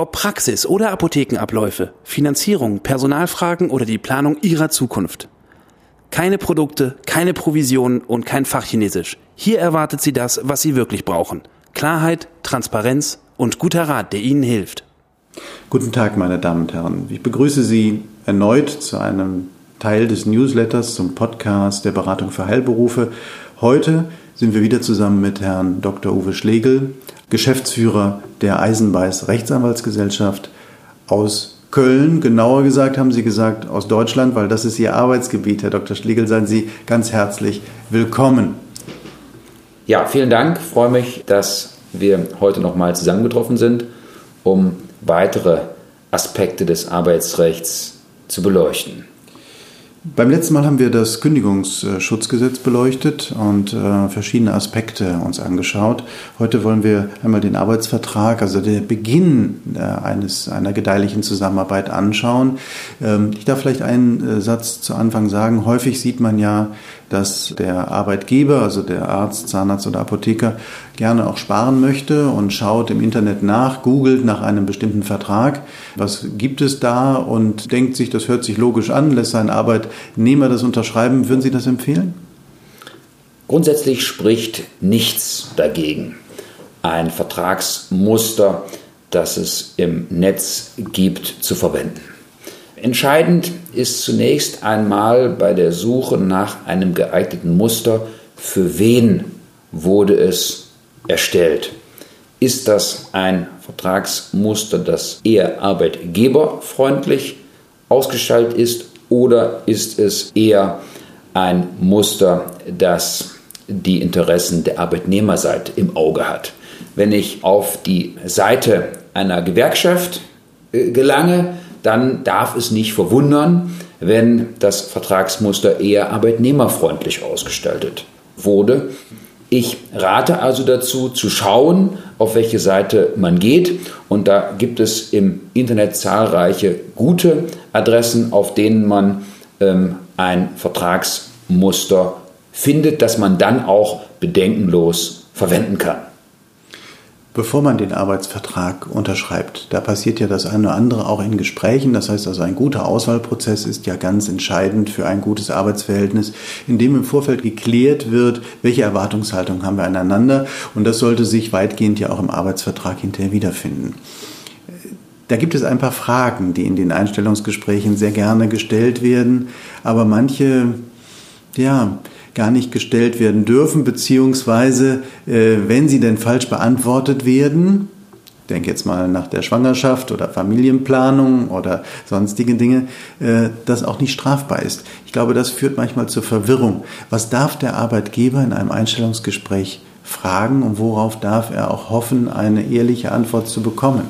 Ob Praxis oder Apothekenabläufe, Finanzierung, Personalfragen oder die Planung Ihrer Zukunft. Keine Produkte, keine Provisionen und kein Fachchinesisch. Hier erwartet Sie das, was Sie wirklich brauchen. Klarheit, Transparenz und guter Rat, der Ihnen hilft. Guten Tag, meine Damen und Herren. Ich begrüße Sie erneut zu einem Teil des Newsletters zum Podcast der Beratung für Heilberufe. Heute sind wir wieder zusammen mit Herrn Dr. Uwe Schlegel, Geschäftsführer der Eisenbeiß Rechtsanwaltsgesellschaft aus Köln. Genauer gesagt haben Sie gesagt aus Deutschland, weil das ist Ihr Arbeitsgebiet. Herr Dr. Schlegel, seien Sie ganz herzlich willkommen. Ja, vielen Dank. Ich freue mich, dass wir heute nochmal zusammengetroffen sind, um weitere Aspekte des Arbeitsrechts zu beleuchten. Beim letzten Mal haben wir das Kündigungsschutzgesetz beleuchtet und äh, verschiedene Aspekte uns angeschaut. Heute wollen wir einmal den Arbeitsvertrag, also der Beginn äh, eines, einer gedeihlichen Zusammenarbeit anschauen. Ähm, ich darf vielleicht einen äh, Satz zu Anfang sagen. Häufig sieht man ja dass der Arbeitgeber, also der Arzt, Zahnarzt oder Apotheker, gerne auch sparen möchte und schaut im Internet nach, googelt nach einem bestimmten Vertrag, was gibt es da und denkt sich, das hört sich logisch an, lässt seinen Arbeitnehmer das unterschreiben. Würden Sie das empfehlen? Grundsätzlich spricht nichts dagegen, ein Vertragsmuster, das es im Netz gibt, zu verwenden. Entscheidend ist zunächst einmal bei der Suche nach einem geeigneten Muster, für wen wurde es erstellt. Ist das ein Vertragsmuster, das eher arbeitgeberfreundlich ausgestaltet ist oder ist es eher ein Muster, das die Interessen der Arbeitnehmerseite im Auge hat? Wenn ich auf die Seite einer Gewerkschaft äh, gelange, dann darf es nicht verwundern, wenn das Vertragsmuster eher arbeitnehmerfreundlich ausgestaltet wurde. Ich rate also dazu, zu schauen, auf welche Seite man geht. Und da gibt es im Internet zahlreiche gute Adressen, auf denen man ähm, ein Vertragsmuster findet, das man dann auch bedenkenlos verwenden kann bevor man den Arbeitsvertrag unterschreibt. Da passiert ja das eine oder andere auch in Gesprächen. Das heißt also, ein guter Auswahlprozess ist ja ganz entscheidend für ein gutes Arbeitsverhältnis, in dem im Vorfeld geklärt wird, welche Erwartungshaltung haben wir aneinander. Und das sollte sich weitgehend ja auch im Arbeitsvertrag hinterher wiederfinden. Da gibt es ein paar Fragen, die in den Einstellungsgesprächen sehr gerne gestellt werden, aber manche, ja, gar nicht gestellt werden dürfen, beziehungsweise äh, wenn sie denn falsch beantwortet werden, denke jetzt mal nach der Schwangerschaft oder Familienplanung oder sonstige Dinge, äh, das auch nicht strafbar ist. Ich glaube, das führt manchmal zur Verwirrung. Was darf der Arbeitgeber in einem Einstellungsgespräch fragen und worauf darf er auch hoffen, eine ehrliche Antwort zu bekommen?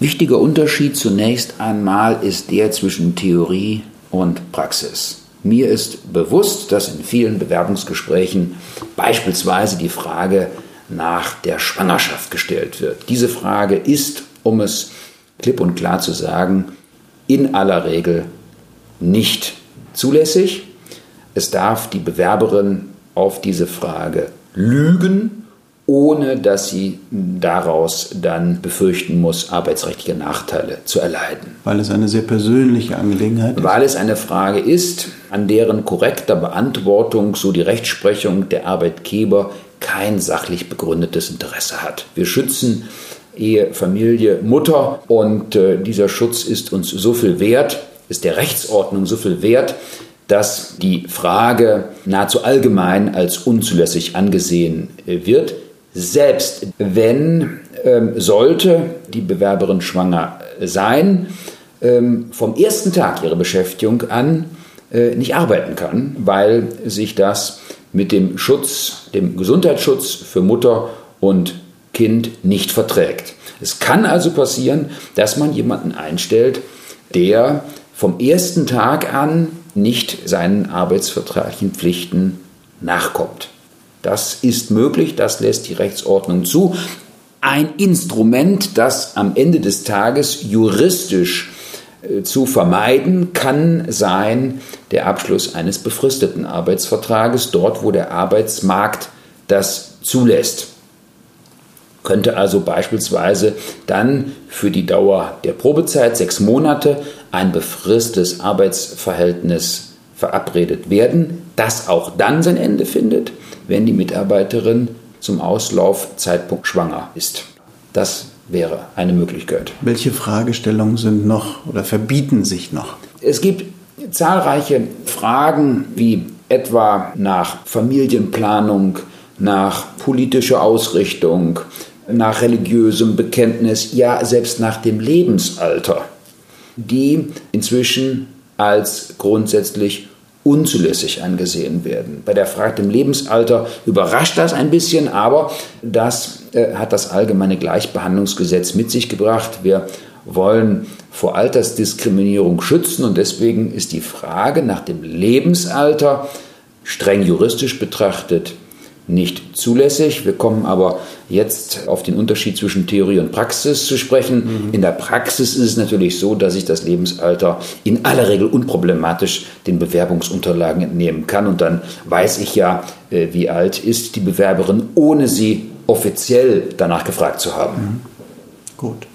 Wichtiger Unterschied zunächst einmal ist der zwischen Theorie und Praxis. Mir ist bewusst, dass in vielen Bewerbungsgesprächen beispielsweise die Frage nach der Schwangerschaft gestellt wird. Diese Frage ist, um es klipp und klar zu sagen, in aller Regel nicht zulässig. Es darf die Bewerberin auf diese Frage lügen ohne dass sie daraus dann befürchten muss, arbeitsrechtliche Nachteile zu erleiden. Weil es eine sehr persönliche Angelegenheit ist? Weil es eine Frage ist, an deren korrekter Beantwortung so die Rechtsprechung der Arbeitgeber kein sachlich begründetes Interesse hat. Wir schützen Ehe, Familie, Mutter und äh, dieser Schutz ist uns so viel wert, ist der Rechtsordnung so viel wert, dass die Frage nahezu allgemein als unzulässig angesehen äh, wird selbst wenn ähm, sollte die Bewerberin schwanger sein, ähm, vom ersten Tag ihrer Beschäftigung an nicht arbeiten kann, weil sich das mit dem Schutz, dem Gesundheitsschutz für Mutter und Kind nicht verträgt. Es kann also passieren, dass man jemanden einstellt, der vom ersten Tag an nicht seinen arbeitsvertraglichen Pflichten nachkommt. Das ist möglich, das lässt die Rechtsordnung zu. Ein Instrument, das am Ende des Tages juristisch äh, zu vermeiden kann sein der Abschluss eines befristeten Arbeitsvertrages, dort wo der Arbeitsmarkt das zulässt. Könnte also beispielsweise dann für die Dauer der Probezeit sechs Monate ein befristetes Arbeitsverhältnis verabredet werden, das auch dann sein Ende findet, wenn die Mitarbeiterin zum Auslaufzeitpunkt schwanger ist. Das wäre eine Möglichkeit. Welche Fragestellungen sind noch oder verbieten sich noch? Es gibt zahlreiche Fragen wie etwa nach Familienplanung, nach politischer Ausrichtung, nach religiösem Bekenntnis, ja selbst nach dem Lebensalter, die inzwischen als grundsätzlich unzulässig angesehen werden. Bei der Frage dem Lebensalter überrascht das ein bisschen, aber das äh, hat das allgemeine Gleichbehandlungsgesetz mit sich gebracht. Wir wollen vor Altersdiskriminierung schützen und deswegen ist die Frage nach dem Lebensalter streng juristisch betrachtet nicht zulässig. Wir kommen aber jetzt auf den Unterschied zwischen Theorie und Praxis zu sprechen. Mhm. In der Praxis ist es natürlich so, dass ich das Lebensalter in aller Regel unproblematisch den Bewerbungsunterlagen entnehmen kann und dann weiß ich ja, äh, wie alt ist die Bewerberin, ohne sie offiziell danach gefragt zu haben. Mhm. Gut.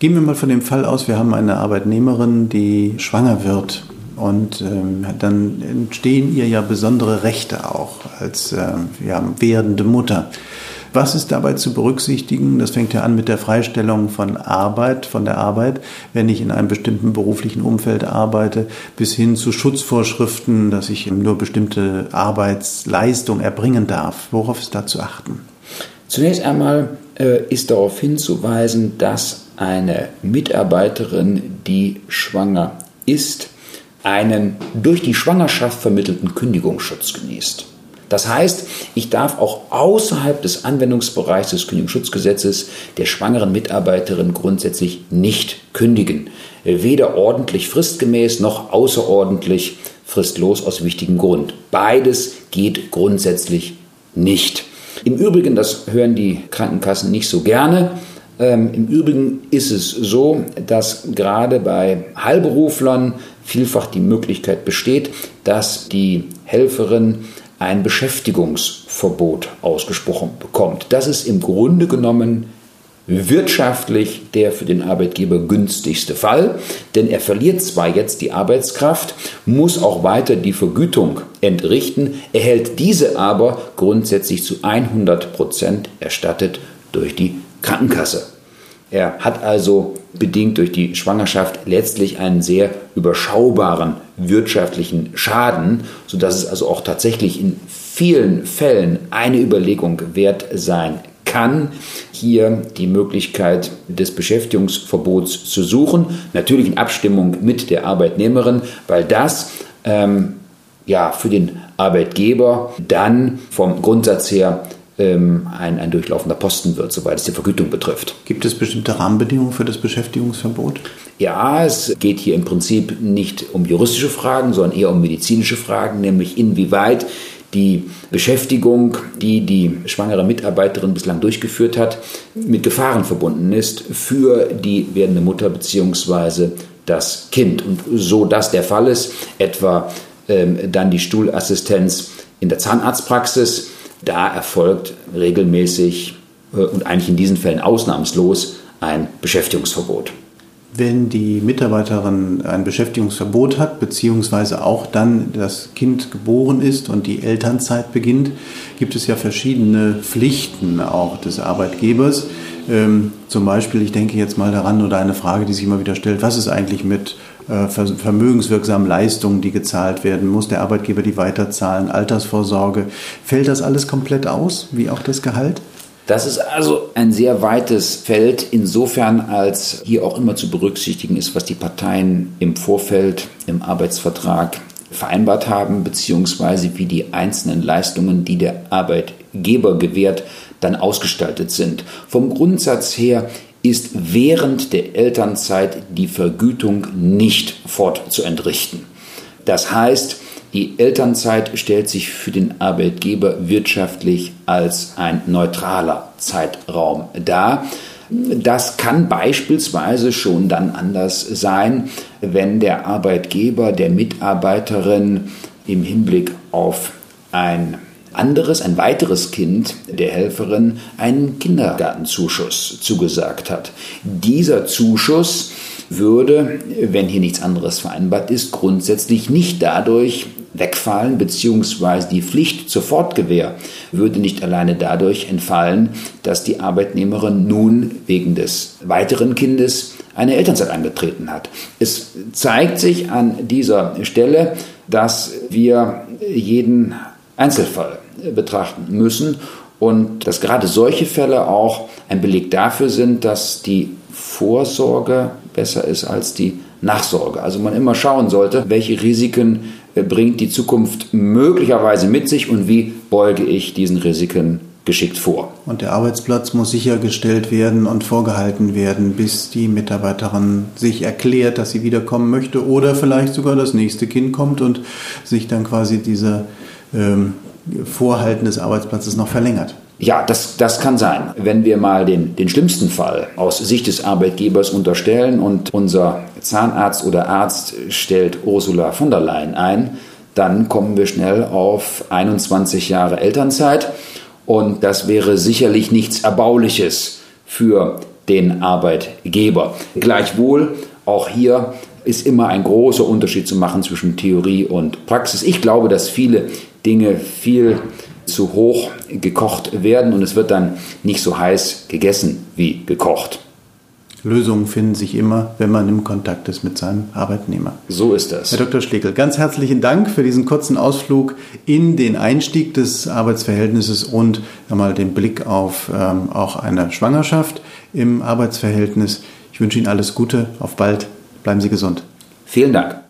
Gehen wir mal von dem Fall aus, wir haben eine Arbeitnehmerin, die schwanger wird und ähm, dann entstehen ihr ja besondere Rechte auch als äh, ja, werdende Mutter. Was ist dabei zu berücksichtigen? Das fängt ja an mit der Freistellung von Arbeit, von der Arbeit, wenn ich in einem bestimmten beruflichen Umfeld arbeite, bis hin zu Schutzvorschriften, dass ich nur bestimmte Arbeitsleistung erbringen darf. Worauf ist da zu achten? Zunächst einmal äh, ist darauf hinzuweisen, dass eine Mitarbeiterin, die schwanger ist, einen durch die Schwangerschaft vermittelten Kündigungsschutz genießt. Das heißt, ich darf auch außerhalb des Anwendungsbereichs des Kündigungsschutzgesetzes der schwangeren Mitarbeiterin grundsätzlich nicht kündigen. Weder ordentlich fristgemäß noch außerordentlich fristlos aus wichtigem Grund. Beides geht grundsätzlich nicht. Im Übrigen, das hören die Krankenkassen nicht so gerne, ähm, Im Übrigen ist es so, dass gerade bei Heilberuflern vielfach die Möglichkeit besteht, dass die Helferin ein Beschäftigungsverbot ausgesprochen bekommt. Das ist im Grunde genommen wirtschaftlich der für den Arbeitgeber günstigste Fall, denn er verliert zwar jetzt die Arbeitskraft, muss auch weiter die Vergütung entrichten, erhält diese aber grundsätzlich zu 100 Prozent erstattet durch die Krankenkasse. Er hat also bedingt durch die Schwangerschaft letztlich einen sehr überschaubaren wirtschaftlichen Schaden, sodass es also auch tatsächlich in vielen Fällen eine Überlegung wert sein kann, hier die Möglichkeit des Beschäftigungsverbots zu suchen, natürlich in Abstimmung mit der Arbeitnehmerin, weil das ähm, ja für den Arbeitgeber dann vom Grundsatz her ähm, ein, ein durchlaufender Posten wird, soweit es die Vergütung betrifft. Gibt es bestimmte Rahmenbedingungen für das Beschäftigungsverbot? Ja, es geht hier im Prinzip nicht um juristische Fragen, sondern eher um medizinische Fragen, nämlich inwieweit die Beschäftigung, die die schwangere Mitarbeiterin bislang durchgeführt hat, mit Gefahren verbunden ist für die werdende Mutter bzw. das Kind. Und so das der Fall ist, etwa ähm, dann die Stuhlassistenz in der Zahnarztpraxis, da erfolgt regelmäßig äh, und eigentlich in diesen Fällen ausnahmslos ein Beschäftigungsverbot. Wenn die Mitarbeiterin ein Beschäftigungsverbot hat, beziehungsweise auch dann das Kind geboren ist und die Elternzeit beginnt, gibt es ja verschiedene Pflichten auch des Arbeitgebers. Ähm, zum Beispiel, ich denke jetzt mal daran, oder eine Frage, die sich immer wieder stellt, was ist eigentlich mit äh, vermögenswirksamen Leistungen, die gezahlt werden? Muss der Arbeitgeber die weiterzahlen? Altersvorsorge? Fällt das alles komplett aus, wie auch das Gehalt? Das ist also ein sehr weites Feld, insofern als hier auch immer zu berücksichtigen ist, was die Parteien im Vorfeld im Arbeitsvertrag vereinbart haben, beziehungsweise wie die einzelnen Leistungen, die der Arbeitgeber gewährt, dann ausgestaltet sind. Vom Grundsatz her ist während der Elternzeit die Vergütung nicht fortzuentrichten. Das heißt, die Elternzeit stellt sich für den Arbeitgeber wirtschaftlich als ein neutraler Zeitraum dar. Das kann beispielsweise schon dann anders sein, wenn der Arbeitgeber der Mitarbeiterin im Hinblick auf ein anderes, ein weiteres Kind der Helferin einen Kindergartenzuschuss zugesagt hat. Dieser Zuschuss würde, wenn hier nichts anderes vereinbart ist, grundsätzlich nicht dadurch wegfallen, beziehungsweise die Pflicht zur Fortgewähr würde nicht alleine dadurch entfallen, dass die Arbeitnehmerin nun wegen des weiteren Kindes eine Elternzeit angetreten hat. Es zeigt sich an dieser Stelle, dass wir jeden Einzelfall betrachten müssen und dass gerade solche Fälle auch ein Beleg dafür sind, dass die Vorsorge besser ist als die Nachsorge. Also man immer schauen sollte, welche Risiken äh, bringt die Zukunft möglicherweise mit sich und wie beuge ich diesen Risiken geschickt vor. Und der Arbeitsplatz muss sichergestellt werden und vorgehalten werden, bis die Mitarbeiterin sich erklärt, dass sie wiederkommen möchte oder vielleicht sogar das nächste Kind kommt und sich dann quasi diese ähm, Vorhalten des Arbeitsplatzes noch verlängert. Ja, das, das kann sein. Wenn wir mal den, den schlimmsten Fall aus Sicht des Arbeitgebers unterstellen und unser Zahnarzt oder Arzt stellt Ursula von der Leyen ein, dann kommen wir schnell auf 21 Jahre Elternzeit und das wäre sicherlich nichts Erbauliches für den Arbeitgeber. Gleichwohl, auch hier ist immer ein großer Unterschied zu machen zwischen Theorie und Praxis. Ich glaube, dass viele Dinge viel zu hoch gekocht werden und es wird dann nicht so heiß gegessen wie gekocht. Lösungen finden sich immer, wenn man im Kontakt ist mit seinem Arbeitnehmer. So ist das. Herr Dr. Schlegel, ganz herzlichen Dank für diesen kurzen Ausflug in den Einstieg des Arbeitsverhältnisses und einmal den Blick auf ähm, auch eine Schwangerschaft im Arbeitsverhältnis. Ich wünsche Ihnen alles Gute, auf bald, bleiben Sie gesund. Vielen Dank.